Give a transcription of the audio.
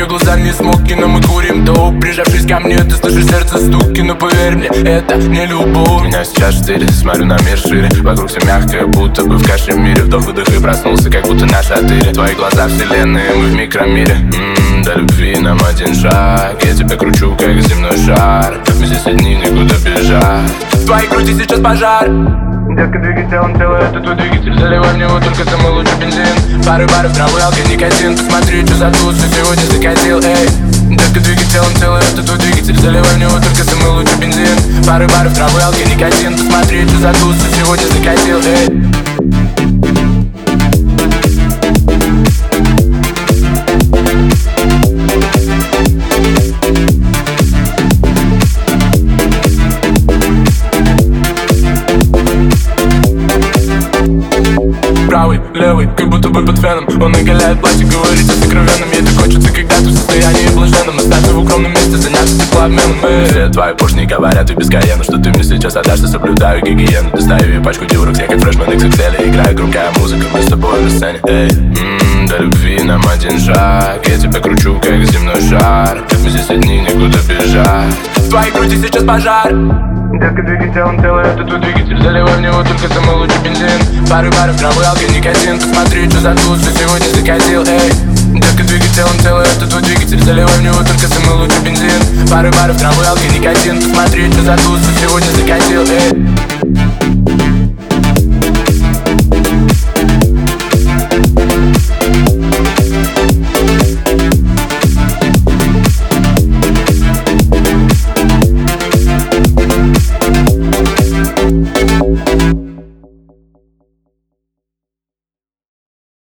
ее глаза не смоки, но мы курим доп Прижавшись ко мне, ты слышишь сердце стуки Но поверь мне, это не любовь. Меня сейчас четыре, смотрю на мир шире. Вокруг все мягкое, будто бы в кашемире Вдох, выдох и проснулся, как будто на шатыре. Твои глаза вселенные, мы в микромире. М-м, До любви нам один шаг. Я тебя кручу, как земной шар. Мы здесь одни, никуда бежать. В твоей груди сейчас пожар Детка, двигай телом, тело, это твой двигатель. Заливай в него только самый лучший бензин. Пары баров, алкоголь, никотин Посмотри, что за туз, сегодня закатил, эй. Детка, двигай телом, тело, это твой двигатель. Заливай в него только самый лучший бензин. Пары баров, травы, алкоголь, никотин Посмотри, что за туз, сегодня закатил, эй Он оголяет платье, говорит о сокровенном Ей так хочется когда-то в состоянии блаженном. Остаться в укромном месте, заняться теплообменом. Мы все твои пушни говорят и без каяна Что ты мне сейчас отдашь, я соблюдаю гигиену. Достаю и пачку дюрок, я как фрешмен XXL Играет громкая музыка, мы с тобой на сцене. Эй, м-м, до любви нам один шаг. Я тебя кручу, как земной шар. Мы здесь одни, никуда бежать. В твоей груди сейчас пожар. Детка, двигай телом, тело, это твой двигатель. Заливай в него только бензин Пары баров, травы, никотин. Посмотри, что за туз, что сегодня закатил, эй. Детка, двигай телом, тело, это твой двигатель Заливай в него только самый лучший бензин. Пары баров, травы, никотин. Посмотри, что за туз, что сегодня закатил, эй